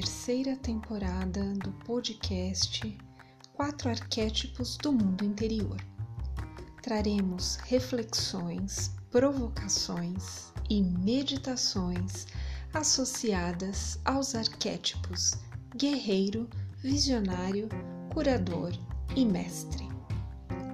Terceira temporada do podcast Quatro Arquétipos do Mundo Interior. Traremos reflexões, provocações e meditações associadas aos arquétipos guerreiro, visionário, curador e mestre.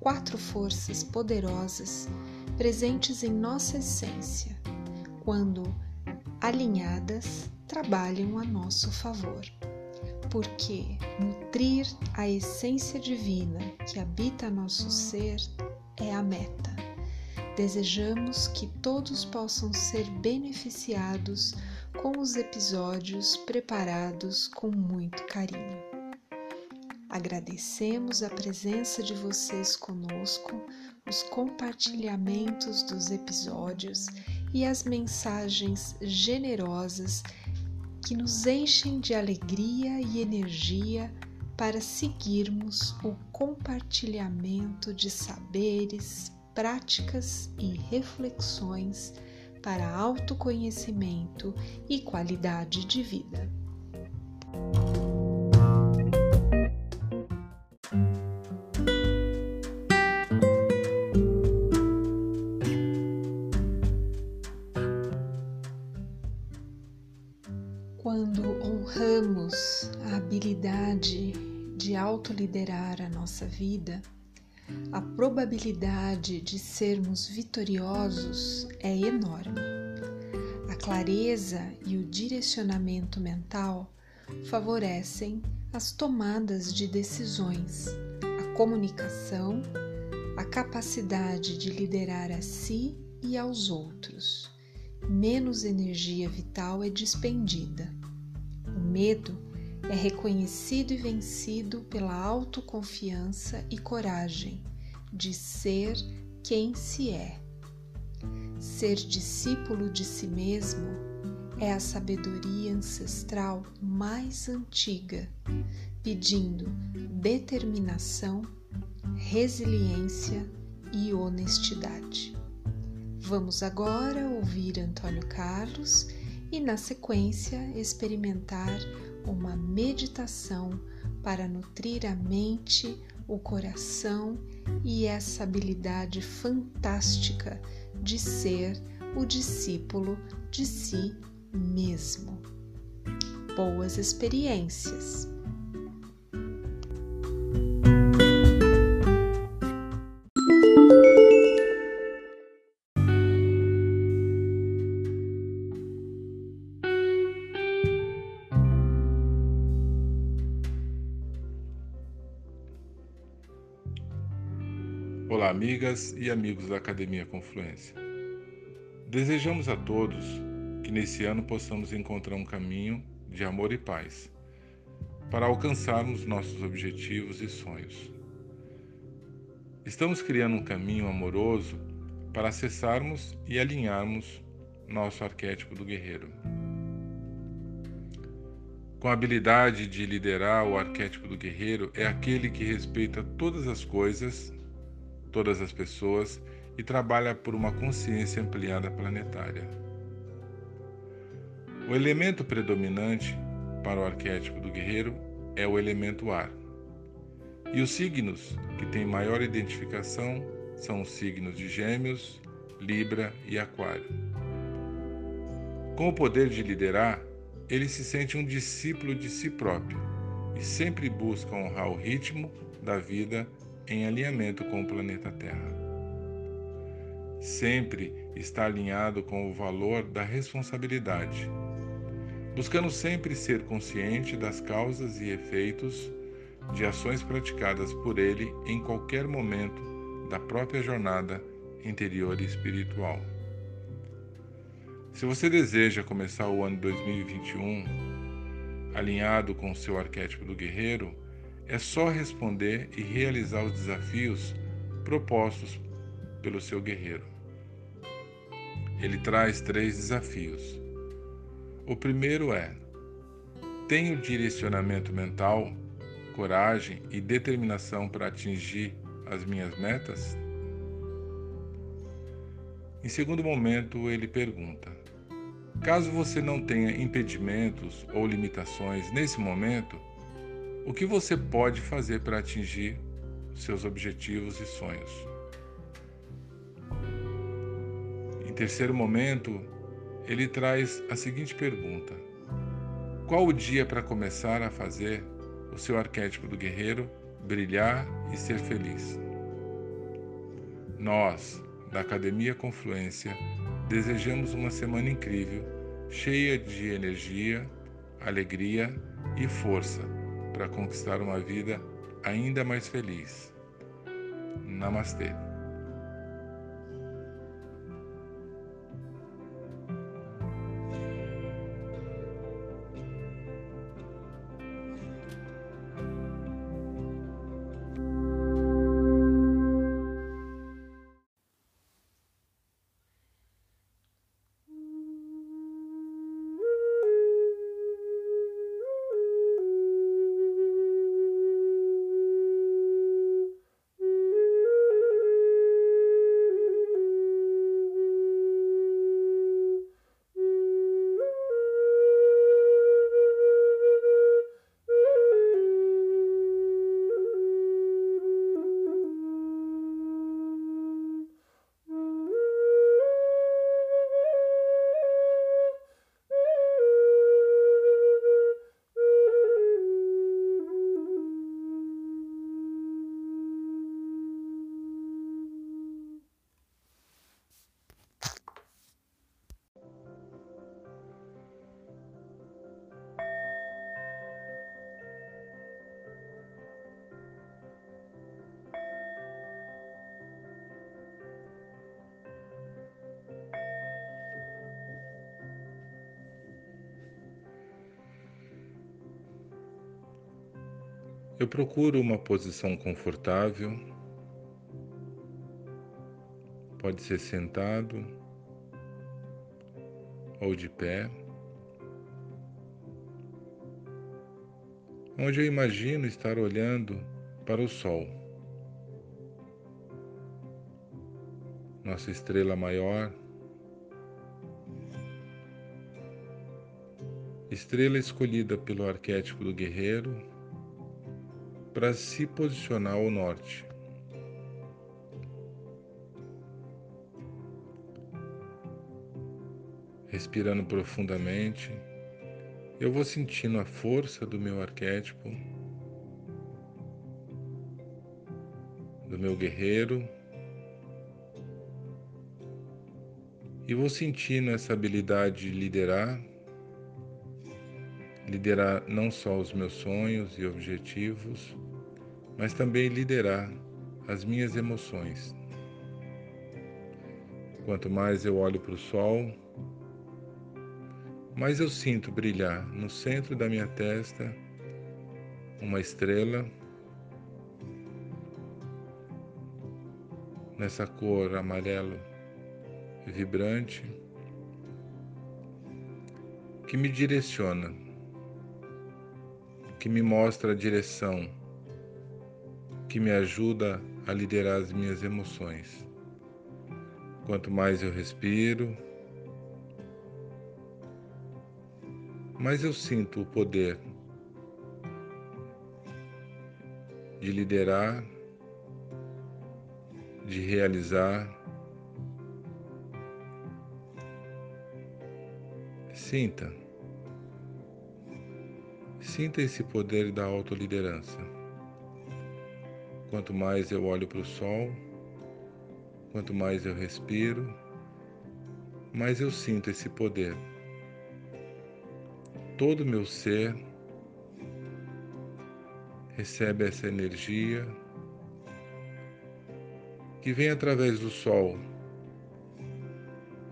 Quatro forças poderosas presentes em nossa essência, quando alinhadas, trabalham a nosso favor. Porque nutrir a essência divina que habita nosso ser é a meta. Desejamos que todos possam ser beneficiados com os episódios preparados com muito carinho. Agradecemos a presença de vocês conosco, os compartilhamentos dos episódios e as mensagens generosas que nos enchem de alegria e energia para seguirmos o compartilhamento de saberes, práticas e reflexões para autoconhecimento e qualidade de vida. Honramos a habilidade de autoliderar a nossa vida, a probabilidade de sermos vitoriosos é enorme. A clareza e o direcionamento mental favorecem as tomadas de decisões, a comunicação, a capacidade de liderar a si e aos outros menos energia vital é despendida. Medo é reconhecido e vencido pela autoconfiança e coragem de ser quem se é. Ser discípulo de si mesmo é a sabedoria ancestral mais antiga, pedindo determinação, resiliência e honestidade. Vamos agora ouvir Antônio Carlos e, na sequência, experimentar uma meditação para nutrir a mente, o coração e essa habilidade fantástica de ser o discípulo de si mesmo. Boas experiências! Olá, amigas e amigos da Academia Confluência. Desejamos a todos que nesse ano possamos encontrar um caminho de amor e paz para alcançarmos nossos objetivos e sonhos. Estamos criando um caminho amoroso para acessarmos e alinharmos nosso arquétipo do guerreiro. Com a habilidade de liderar o arquétipo do guerreiro, é aquele que respeita todas as coisas todas as pessoas e trabalha por uma consciência ampliada planetária. O elemento predominante para o arquétipo do guerreiro é o elemento ar. E os signos que têm maior identificação são os signos de Gêmeos, Libra e Aquário. Com o poder de liderar, ele se sente um discípulo de si próprio e sempre busca honrar o ritmo da vida em alinhamento com o planeta Terra. Sempre está alinhado com o valor da responsabilidade, buscando sempre ser consciente das causas e efeitos de ações praticadas por ele em qualquer momento da própria jornada interior e espiritual. Se você deseja começar o ano 2021 alinhado com o seu arquétipo do guerreiro, é só responder e realizar os desafios propostos pelo seu guerreiro. Ele traz três desafios. O primeiro é: tenho direcionamento mental, coragem e determinação para atingir as minhas metas? Em segundo momento, ele pergunta: Caso você não tenha impedimentos ou limitações nesse momento, o que você pode fazer para atingir seus objetivos e sonhos? Em terceiro momento, ele traz a seguinte pergunta: Qual o dia para começar a fazer o seu arquétipo do guerreiro brilhar e ser feliz? Nós, da Academia Confluência, desejamos uma semana incrível, cheia de energia, alegria e força para conquistar uma vida ainda mais feliz. Namastê. Eu procuro uma posição confortável, pode ser sentado ou de pé, onde eu imagino estar olhando para o Sol, nossa estrela maior, estrela escolhida pelo arquétipo do guerreiro para se posicionar ao norte. Respirando profundamente, eu vou sentindo a força do meu arquétipo, do meu guerreiro, e vou sentindo essa habilidade de liderar liderar não só os meus sonhos e objetivos, mas também liderar as minhas emoções. Quanto mais eu olho para o sol, mais eu sinto brilhar no centro da minha testa uma estrela nessa cor amarelo vibrante que me direciona que me mostra a direção, que me ajuda a liderar as minhas emoções. Quanto mais eu respiro, mais eu sinto o poder de liderar, de realizar. Sinta. Sinta esse poder da autoliderança. Quanto mais eu olho para o sol, quanto mais eu respiro, mais eu sinto esse poder. Todo meu ser recebe essa energia que vem através do sol,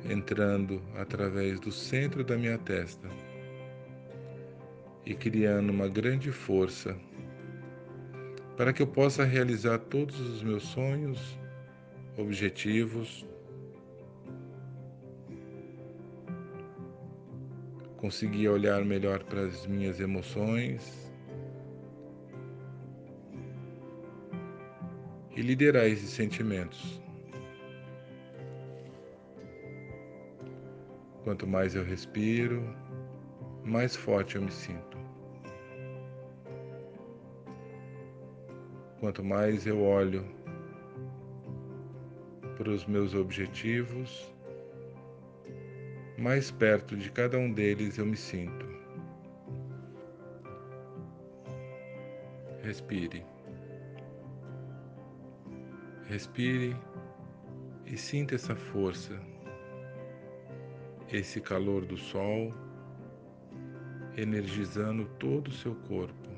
entrando através do centro da minha testa e criando uma grande força para que eu possa realizar todos os meus sonhos, objetivos, conseguir olhar melhor para as minhas emoções e liderar esses sentimentos. Quanto mais eu respiro, mais forte eu me sinto. Quanto mais eu olho para os meus objetivos, mais perto de cada um deles eu me sinto. Respire. Respire e sinta essa força, esse calor do sol energizando todo o seu corpo.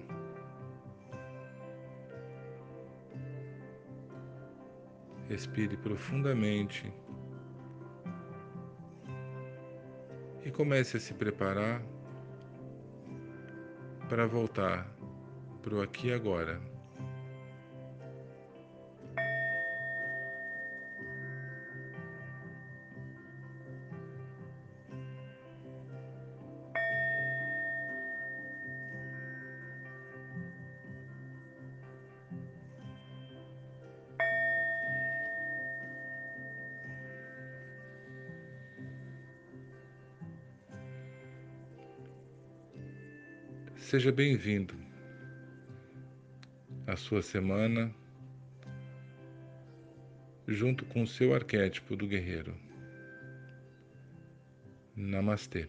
Respire profundamente e comece a se preparar para voltar para o aqui e agora. Seja bem-vindo à sua semana junto com o seu arquétipo do guerreiro. Namastê.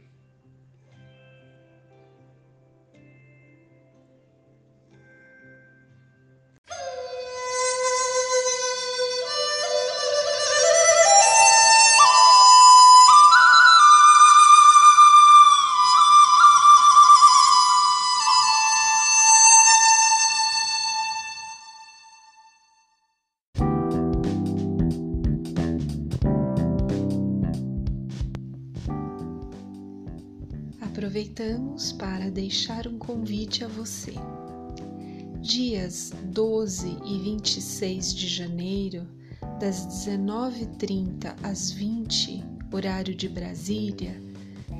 Aproveitamos para deixar um convite a você. Dias 12 e 26 de janeiro, das 19h30 às 20, horário de Brasília,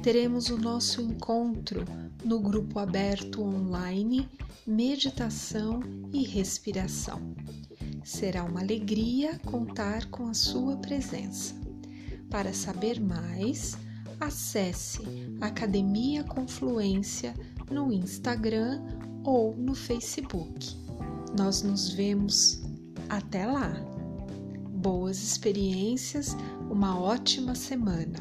teremos o nosso encontro no grupo aberto online Meditação e Respiração. Será uma alegria contar com a sua presença. Para saber mais, acesse Academia Confluência no Instagram ou no Facebook. Nós nos vemos até lá. Boas experiências, uma ótima semana.